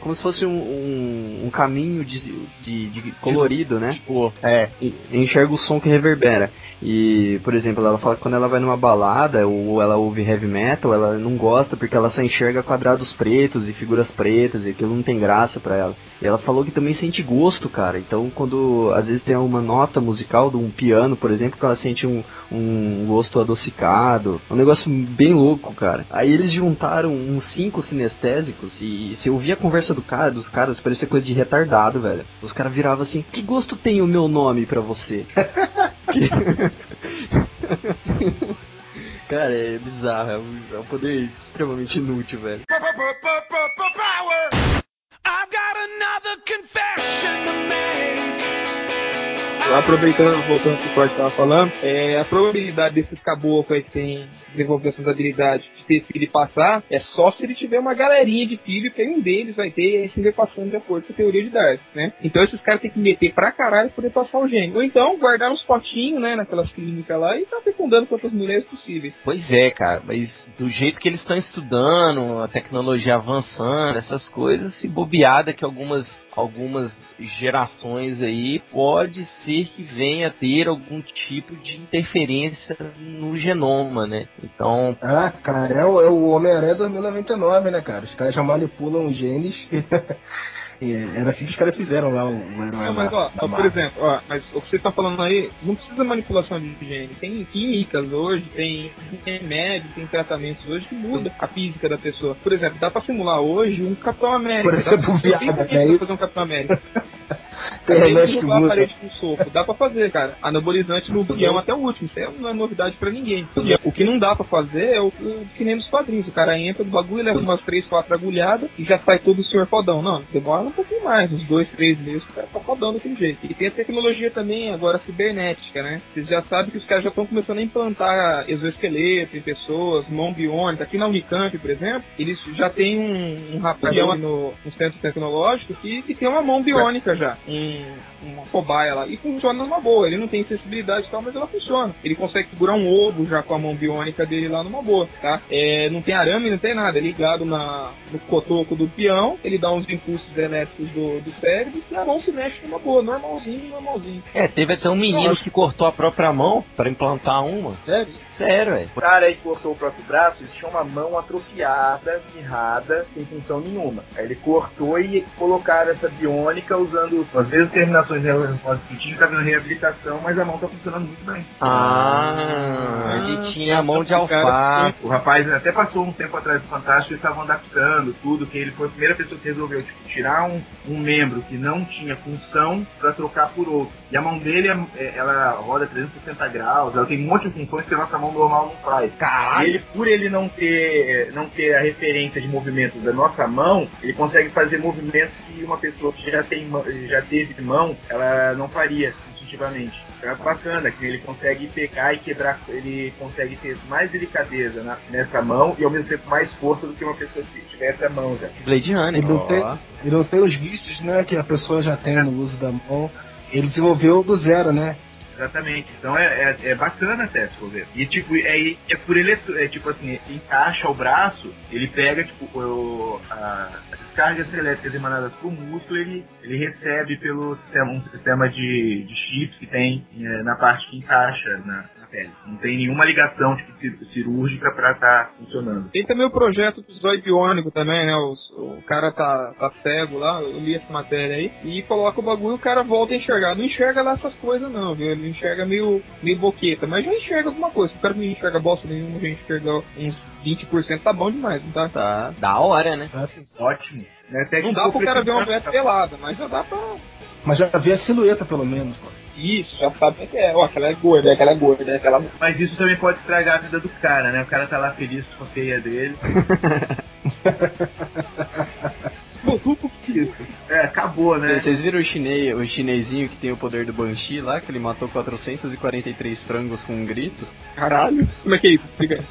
como se fosse um, um, um caminho de, de, de colorido, né? Tipo, é, enxerga o som que reverbera. E, por exemplo, ela fala que quando ela vai numa balada ou ela ouve heavy metal, ela não gosta porque ela só enxerga quadrados pretos e figuras pretas e aquilo não tem graça pra ela. E ela falou que também sente gosto, cara. Então, quando às vezes tem uma nota musical de um piano, por exemplo, que ela sente um, um gosto adocicado, um negócio bem louco, cara. Aí eles juntaram uns cinco sinestésicos e se ouvia a conversa do cara, dos caras, parecia coisa de retardado, velho. Os caras viravam assim: "Que gosto tem o meu nome pra você?" Cara, é bizarro, é um, é um poder extremamente inútil, velho. Aproveitando, voltando ao que o Ford estava falando, é, a probabilidade desses caboclos que tem desenvolver essas habilidades de ter filho e passar é só se ele tiver uma galerinha de filho que um deles vai ter e aí se vê passando de acordo com a teoria de Darwin, né? Então esses caras têm que meter pra caralho pra poder passar o gene. Ou então guardar uns potinhos, né, naquelas clínicas lá e tá fecundando quantas mulheres possíveis. Pois é, cara, mas do jeito que eles estão estudando, a tecnologia avançando, essas coisas, se bobeada que algumas algumas gerações aí, pode ser que venha a ter algum tipo de interferência no genoma, né? Então. Ah, cara, é o, é o Homem-Aranha 2099, né, cara? Os caras já manipulam genes. Era assim que os caras fizeram lá o, herói. Não, mas ó, ó por exemplo, ó, mas o que você tá falando aí, não precisa manipulação de gene. Tem químicas hoje, tem remédios, tem tratamentos hoje que muda a física da pessoa. Por exemplo, dá pra simular hoje um Capitão América. Por exemplo, dá, viada, né? fazer um Capitão América. Tem remédio que a parede com soco. Dá pra fazer, cara. Anabolizante no guião até o último. Isso não é novidade pra ninguém. O que não dá pra fazer é o, o que nem nos quadrinhos. O cara entra do bagulho, leva umas 3, 4 agulhadas e já sai todo o senhor fodão. Não, demora um pouquinho mais, uns 2, 3 meses, o cara tá fodão daquele jeito. E tem a tecnologia também, agora cibernética, né? Vocês já sabem que os caras já estão começando a implantar exoesqueleto em pessoas, mão biônica. Aqui na Unicamp, por exemplo, eles já tem um, um rapaz no, no centro tecnológico que, que tem uma mão biônica já. Um, uma cobaia lá. E funciona numa boa. Ele não tem sensibilidade e tal, mas ela funciona. Ele consegue segurar um ovo já com a mão biônica dele lá numa boa, tá? É, não tem arame, não tem nada. É ligado na, no cotoco do peão, ele dá uns impulsos elétricos do, do cérebro e a mão se mexe numa boa, normalzinho, normalzinho. É, teve até um menino Nossa. que cortou a própria mão para implantar uma. Sério? Sério, é. O cara aí cortou o próprio braço, ele tinha uma mão atrofiada, mirrada, sem função nenhuma. Aí ele cortou e colocaram essa biônica usando, às vezes, terminações nervosas que tinha, tá vendo reabilitação, mas a mão tá funcionando muito bem. Ah, ele tinha a mão de alface. O rapaz até passou um tempo atrás do Fantástico, eles estavam adaptando tudo, que ele foi a primeira pessoa que resolveu tipo, tirar um, um membro que não tinha função para trocar por outro. E a mão dele, ela roda 360 graus, ela tem um monte de funções que a nossa mão normal não faz. Caralho. E ele, por ele não ter, não ter a referência de movimentos da nossa mão, ele consegue fazer movimentos que uma pessoa que já, tem, já teve mão, ela não faria. Isso efetivamente. É bacana, que ele consegue pegar e quebrar, ele consegue ter mais delicadeza na- nessa mão e ao mesmo tempo mais força do que uma pessoa que tivesse a mão já. Blade Runner. Ele não, tem, ele não tem os vícios, né, que a pessoa já tem no uso da mão. Ele desenvolveu do zero, né? Exatamente. Então é, é, é bacana até, se for ver. E tipo, é, é por eletro, é tipo assim, encaixa o braço, ele pega, tipo, o, a, as descargas elétricas emanadas pro músculo, ele, ele recebe pelo sistema, um sistema de, de chips que tem é, na parte que encaixa na, na pele. Não tem nenhuma ligação tipo, cir- cirúrgica pra estar funcionando. Tem também o projeto do zóio biônico também, né? O, o cara tá, tá cego lá, eu li essa matéria aí, e coloca o bagulho o cara volta a enxergar. Não enxerga lá essas coisas não, viu? Ele enxerga meio, meio boqueta, mas já enxerga alguma coisa. Se o cara não enxerga bosta nenhuma, já enxerga uns 20%, tá bom demais, não tá? Tá da hora, né? Ótimo. Né? Até Não dá pro cara ver uma mulher pelada, mas já dá pra... Mas já vê a silhueta, pelo menos. pô. Isso, já sabe que é. Ó, aquela é gorda, aquela é gorda, aquela... Mas isso também pode estragar a vida do cara, né? O cara tá lá feliz com a feia dele. É, acabou, né? Vocês viram o chinês, o chinesinho que tem o poder do Banshee lá, que ele matou 443 frangos com um grito? Caralho, como é que é isso? Explica.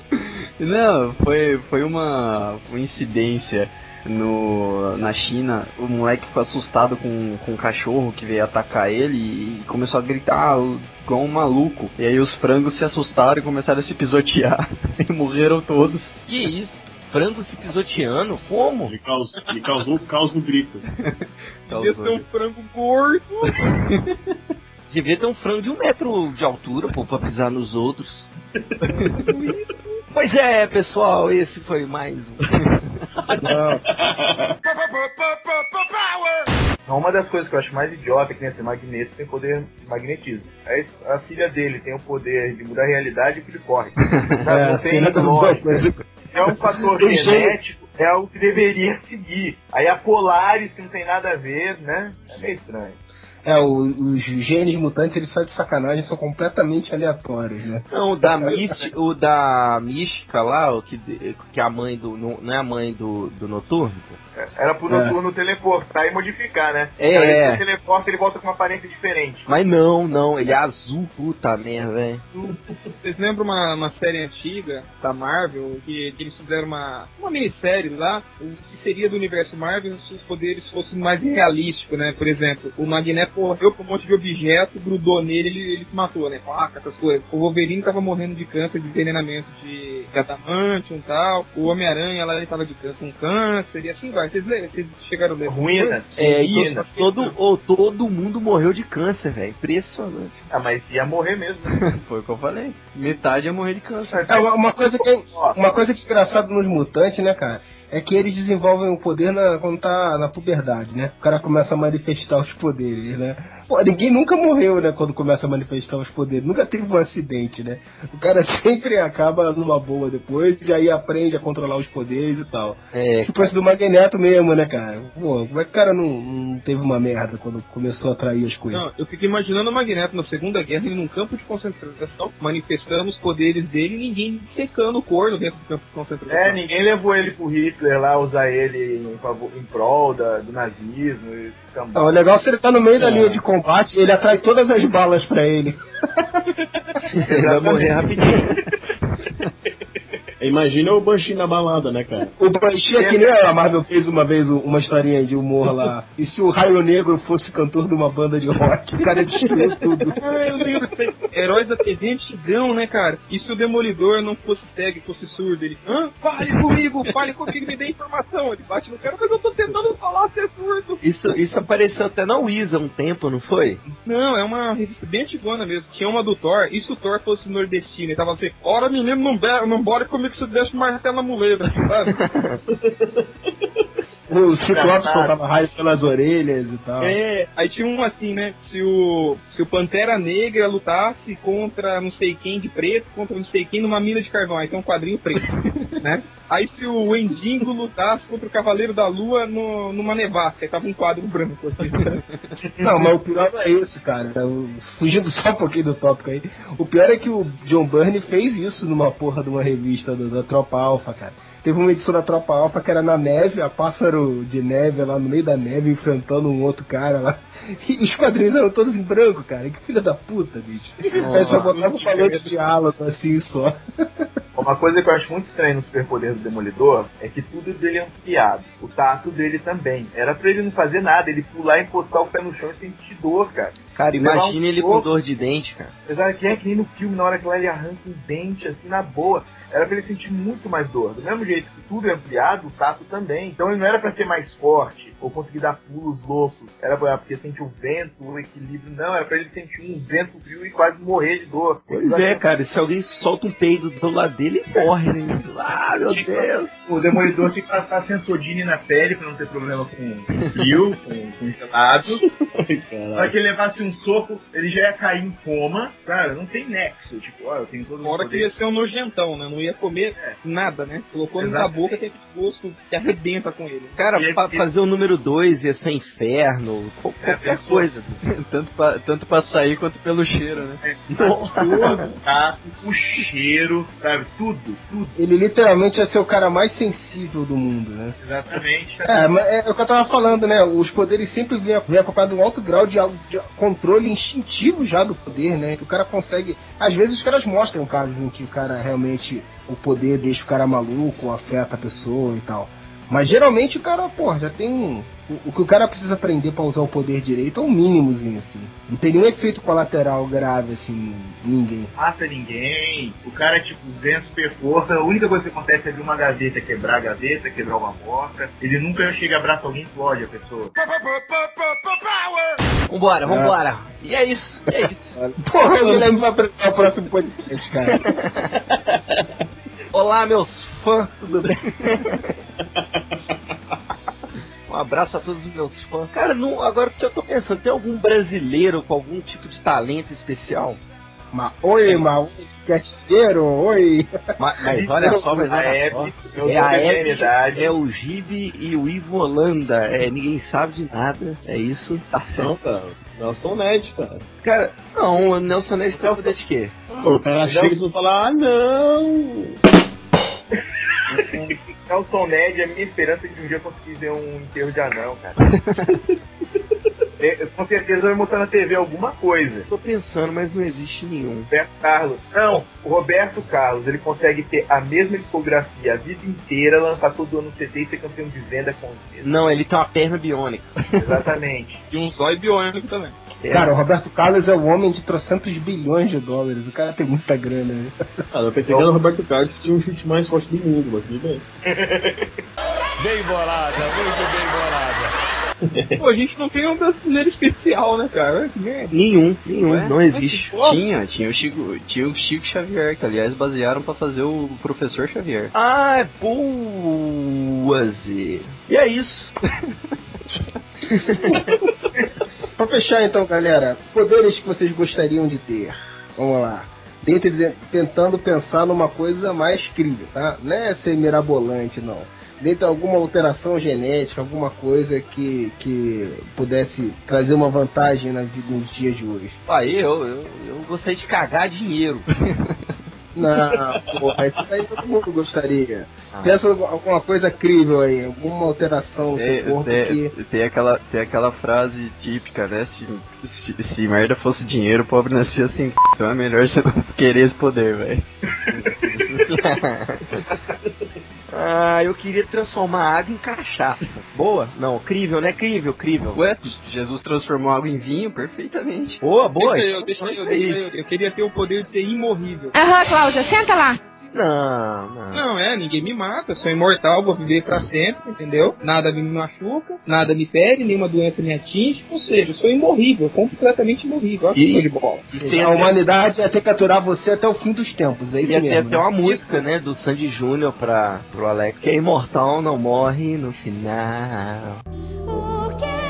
Não, foi, foi uma, uma incidência no, na China. O moleque ficou assustado com, com um cachorro que veio atacar ele e começou a gritar igual um maluco. E aí os frangos se assustaram e começaram a se pisotear. e morreram todos. Que isso? Frango se pisoteando? Como? Ele, caus, ele causou caos no grito. Devia ser um frango gordo. Devia ter um frango de um metro de altura, pô, pra pisar nos outros. pois é, pessoal, esse foi mais um. Uma das coisas que eu acho mais idiota é que nesse magneto tem poder de magnetismo. Aí a filha dele tem o poder de mudar a realidade e que ele corre. Sabe? não tem nada lógica. É um fator genético, é algo que deveria seguir. Aí a Polaris, que não tem nada a ver, né? É meio estranho. É, os genes mutantes, eles só de sacanagem, são completamente aleatórios, né? Não, o da Mística, o da Mística lá, o que, que é a mãe do. Não é a mãe do, do Noturno? pô? Era pro É. noturno teleportar e modificar, né? É. Aí ele teleporta ele volta com uma aparência diferente. Mas não, não, ele é azul, puta merda, velho. Vocês lembram uma, uma série antiga da Marvel que, que eles fizeram uma, uma minissérie lá, o que seria do universo Marvel se os poderes fossem mais realísticos, né? Por exemplo, o Magneto correu pra um monte de objeto, grudou nele ele, ele se matou, né? Faca, essas coisas. O Wolverine tava morrendo de câncer, de envenenamento de adamantium e tal. O Homem-Aranha lá ele tava de câncer, com câncer e assim vai. Vocês, le- vocês chegaram a ler? Ruína. É, e Ruína. todo, todo, ô, todo mundo morreu de câncer, velho. Impressionante. Ah, mas ia morrer mesmo. né? Foi o que eu falei. Metade ia morrer de câncer. É, uma, uma coisa que, uma coisa que é engraçada nos mutantes, né, cara? É que eles desenvolvem o poder na- quando tá na puberdade, né? O cara começa a manifestar os poderes, né? Pô, ninguém nunca morreu, né, quando começa a manifestar os poderes. Nunca teve um acidente, né? O cara sempre acaba numa boa depois e aí aprende a controlar os poderes e tal. É, Tipo esse do Magneto mesmo, né, cara? Pô, como é que o cara não, não teve uma merda quando começou a atrair as coisas? Não, eu fico imaginando o Magneto na Segunda Guerra, ele num campo de concentração, manifestando os poderes dele e ninguém secando o corno dentro do campo de concentração. É, ninguém levou ele pro Hitler lá, usar ele em, favor, em prol da, do nazismo e cambal. o legal é se ele tá no meio da É. linha de combate, ele atrai todas as balas pra ele. ele vai morrer rapidinho. Imagina o Banshee na balada, né, cara? O Banshee é que nem a Marvel fez uma vez uma historinha de humor lá. E se o Raio Negro fosse cantor de uma banda de rock, o cara destruiu tudo. Eu lembro. Heróis da TV antigão, né, cara? E se o Demolidor não fosse cego e fosse surdo? Ele, hã? Fale comigo, fale comigo, me dê informação. Ele bate no cara, mas eu tô tentando falar, você é surdo. Isso, isso apareceu até na Wisa um tempo, não foi? Não, é uma revista bem antigona mesmo. Tinha uma do Thor, e se o Thor fosse nordestino? Ele tava assim, ora menino, não, be não bora comigo que você deixa o martelo na muleta, sabe? O Ciclope soltava raios pelas orelhas e tal. É, aí tinha um assim, né? Se o, se o Pantera Negra lutasse contra não sei quem de preto, contra não sei quem numa mina de carvão, aí tem um quadrinho preto, né? Aí se o Wendigo lutasse contra o Cavaleiro da Lua no, numa nevasca, aí tava um quadro branco assim. Não, mas o pior não é isso, cara. Fugindo só um pouquinho do tópico aí. O pior é que o John Byrne fez isso numa porra de uma revista do- da Tropa Alpha, cara. Teve uma edição da Tropa Alfa que era na neve, a pássaro de neve lá no meio da neve enfrentando um outro cara lá. E os quadrinhos eram todos em branco, cara. Que filha da puta, bicho. Aí só botava o valor de diálogo assim só. Uma coisa que eu acho muito estranha no superpoder do Demolidor é que tudo dele é ampliado. O tato dele também. Era pra ele não fazer nada, ele pular, encostar o pé no chão e sentir dor, cara. Cara, Levar um imagine ele com dor de dente, cara. Apesar que é que nem no filme, na hora que lá ele arranca um dente, assim, na boa. Era pra ele sentir muito mais dor. Do mesmo jeito que tudo é ampliado, o tato também. Então ele não era pra ser mais forte, ou conseguir dar pulos loucos. Era pra, porque sentir o vento, o equilíbrio. Não, era pra ele sentir um vento frio e quase morrer de dor. Pois é, cara, se alguém solta um peido do lado dele, ele morre, né? Ah, meu Deus. O Demolidor tem que passar Sensodine na pele pra não ter problema com frio, com, com gelado. Só que ele levasse um soco, ele já ia cair em coma. Cara, não tem nexo. Tipo, ó, eu tenho todo Fora que ia ser um nojentão, né? Não ia comer É. nada, né? Colocou na Exatamente. boca, tem aquele gosto que arrebenta com ele. Cara, E- pra e- fazer o número 2 ia ser inferno, qual- É, qualquer é, coisa. tanto, pra, tanto pra sair quanto pelo cheiro, né? o tato, o cheiro, sabe? Tudo, tudo. Ele literalmente ia ser o cara mais sensível do mundo, né? Exatamente. É, mas é o que eu tava falando, né? Os poderes sempre vêm vêm acompanhados de um alto grau de, de controle instintivo já do poder, né? Que o cara consegue. Às vezes os caras mostram casos em que o cara realmente. O poder deixa o cara maluco, afeta a pessoa e tal. Mas geralmente o cara, pô, já tem. um- O, o que o cara precisa aprender pra usar o poder direito é um mínimozinho, assim. Não tem nenhum efeito colateral grave, assim, ninguém. mata ninguém. O cara, tipo, vem super força. A única coisa que acontece é abrir uma gaveta, quebrar a gaveta, quebrar uma porta. Ele nunca chega, abraça alguém e explode a pessoa. Vambora, vambora. E é isso, e é isso. Porra, eu me lembro pra apresentar o próximo podcast, cara. Olá, meus fãs, tudo bem? Um abraço a todos os meus fãs. Cara, não, agora que eu tô pensando, tem algum brasileiro com algum tipo de talento especial? Ma, oi, ma, oi, casteiro, oi. Mas, mas olha só, mas a olha Hebe, só. É a Hebe, é o Gibe e o Ivo Holanda. É, ninguém sabe de nada. É isso, tá certo. Não. Nelson Ned, cara. Cara, não, o Nelson Ned poder de quê? O cara chega e vão falar, ah, não. Nelson Ned é a minha esperança de um dia conseguir ver um enterro de anão, cara. É, com certeza vai mostrar na TV alguma coisa. Tô pensando, mas não existe nenhum. Roberto Carlos. Não, o Roberto Carlos, ele consegue ter a mesma discografia a vida inteira, lançar todo ano CD e ser campeão de venda com isso. Não, ele tem uma perna biônica. Exatamente. E um zóio biônico também. É. Cara, o Roberto Carlos é o homem de trocentos bilhões de dólares. O cara tem muita grana. né? Cara, eu pensei que era o Roberto Carlos que tinha um chute mais forte do mundo, mas tudo bem. Bem bolada, muito bem bolada. Pô, a gente não tem um brasileiro especial, né, cara? Nenhum, nenhum, Ué? não existe. Pô, Tinha, tinha o Chico, tinha o Chico Xavier, que aliás basearam pra fazer o professor Xavier. Ah, é boa, Zê. E é isso. pra fechar então, galera, poderes que vocês gostariam de ter. Vamos lá. Tentando pensar numa coisa mais crível, tá? Não é ser mirabolante, não. Dentro de alguma alteração genética, alguma coisa que, que pudesse trazer uma vantagem na vida nos dias de hoje. Aí eu, eu, eu gostei de cagar dinheiro. Não, porra, isso aí todo mundo gostaria. Pensa em alguma coisa crível aí, alguma alteração Tem, corpo que. tem, tem aquela, tem aquela frase típica, né? Se, se, se merda fosse dinheiro, o pobre nascia c... Então é melhor você não querer esse poder, velho. ah, eu queria transformar água em cachaça. Boa? Não, crível, né? Crível, crível. Ué, Jesus transformou água em vinho perfeitamente. Boa, boa. Deixa eu, deixa eu, deixa eu. Eu queria ter o poder de ser imorrível. Aham, Cláudia, senta lá. Não, não. Não, é, ninguém me mata, eu sou imortal, vou viver pra sempre, entendeu? Nada me machuca, nada me fere, nenhuma doença me atinge, ou seja, eu sou imorrível, completamente imorrível. Olha que E- de bola. E tem a até, humanidade que capturar você até o fim dos tempos, é isso ter mesmo. até né? uma música, né, do Sandy Júnior pra, pro Alex. Que é imortal, não morre no final. Porque imortal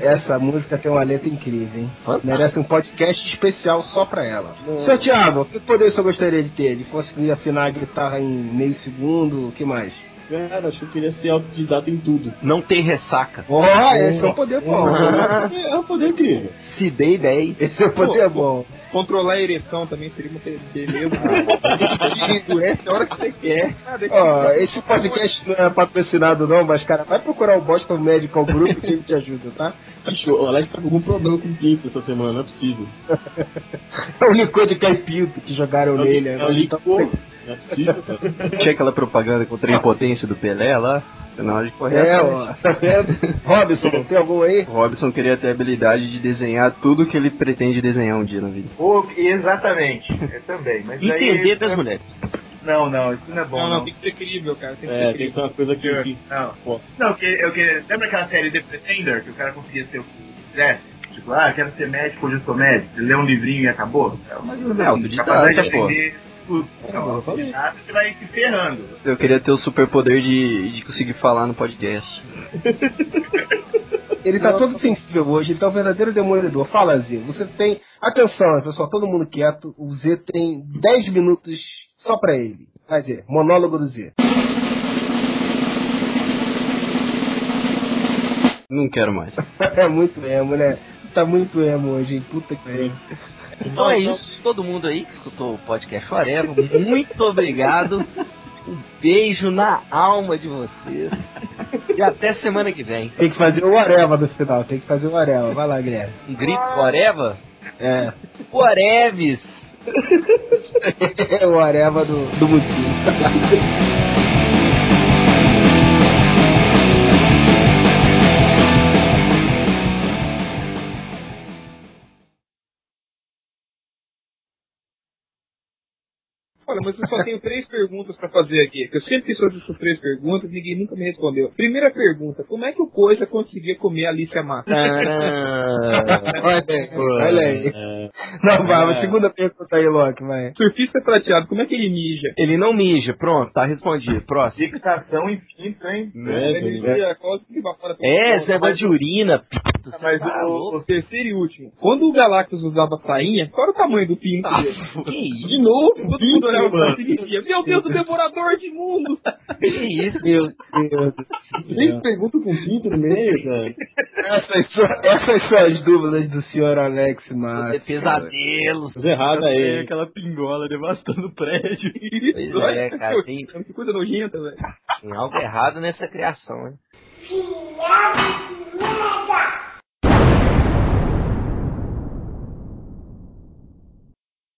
Essa música tem uma letra incrível, hein? Merece um podcast especial só pra ela. Seu Thiago, que poder você gostaria de ter? De conseguir afinar a guitarra em meio segundo, o que mais? Cara, achei que ele ia ser autodidata em tudo. Não tem ressaca. Ó, esse é um poder bom. É um poder incrível. Se dei bem. Esse é um poder bom. Controlar a ereção também seria uma beleza. Endurece a hora que você quer. Ah, Ó, eu- esse podcast não é patrocinado não, mas cara, vai procurar o Boston Medical Group que ele te ajuda, tá? Acho, o Alex tá com algum problema com o pinto essa semana, não é possível. É o licor de caipinto que jogaram nele. É o né? licor. Não é possível, cara. Tinha aquela propaganda contra a impotência do Pelé lá. Na hora de correr É, ó, tá vendo? Robson, tem algum aí? Robson queria ter a habilidade de desenhar tudo que ele pretende desenhar um dia na vida. Exatamente, eu também. Mas aí, Entender das mulheres. Não, não, isso não é bom. Não, não. não, tem que ser crível, cara. Tem que É, ser tem que crível. ser uma coisa que. que- Não, Pô. não eu queria, eu queria- lembra aquela série The Pretender, que o cara conseguia ser o que quisesse? Tipo, ah, quero ser médico, hoje eu sou médico. Ele lê um livrinho e acabou. É mais ou menos É, assim, autodidata, de pô. aprender tudo. Não, autodidata, você vai se ferrando. Eu queria ter o superpoder de, de conseguir falar no podcast. Ele tá todo sensível hoje, ele tá um verdadeiro demolidor. Fala, Zé, você tem. Atenção, pessoal, todo mundo quieto. O Z tem 10 minutos só pra ele. Vai, monólogo do Z. Não quero mais. É muito emo, né? Tá muito emo hoje, hein? Puta que pariu. Então é isso. Todo mundo aí que escutou o podcast Areva, muito obrigado. Um beijo na alma de vocês. E até semana que vem. Tem que fazer o Areva no final, tem que fazer o Areva. Vai lá, Guilherme. Um grito Areva? É. O Areves! o Areva do, do Mutinho. Olha, mas eu só tenho três perguntas pra fazer aqui. que Eu sempre fiz todas essas três perguntas e ninguém nunca me respondeu. Primeira pergunta: como é que o Coisa conseguia comer a Alicia Massa? Olha aí, olha aí. É, Não, vai, segunda pergunta aí, Loki, vai. Surfista prateado, como é que ele mija? Ele não mija, pronto, tá respondido. Próximo. Fixação infinita, hein? né, Ele mija, cospe e vai fora. É, esse negócio de urina, pinto, você Mas tá o, terceiro e último. Quando o Galactus usava sainha, qual era o tamanho do pinto Ah, dele? que isso? De novo, todo mundo mano. Meu Deus, o devorador de mundo! Que isso? Meu Deus. Três perguntas com pinto no meio, cara. Essas são, essas são as dúvidas do senhor Alex Massa. É pesadelo. Coisa errada aí. aquela pingola devastando o prédio. Pois é, cara, tem, Que coisa nojenta, velho. tem algo errado nessa criação, hein? Filha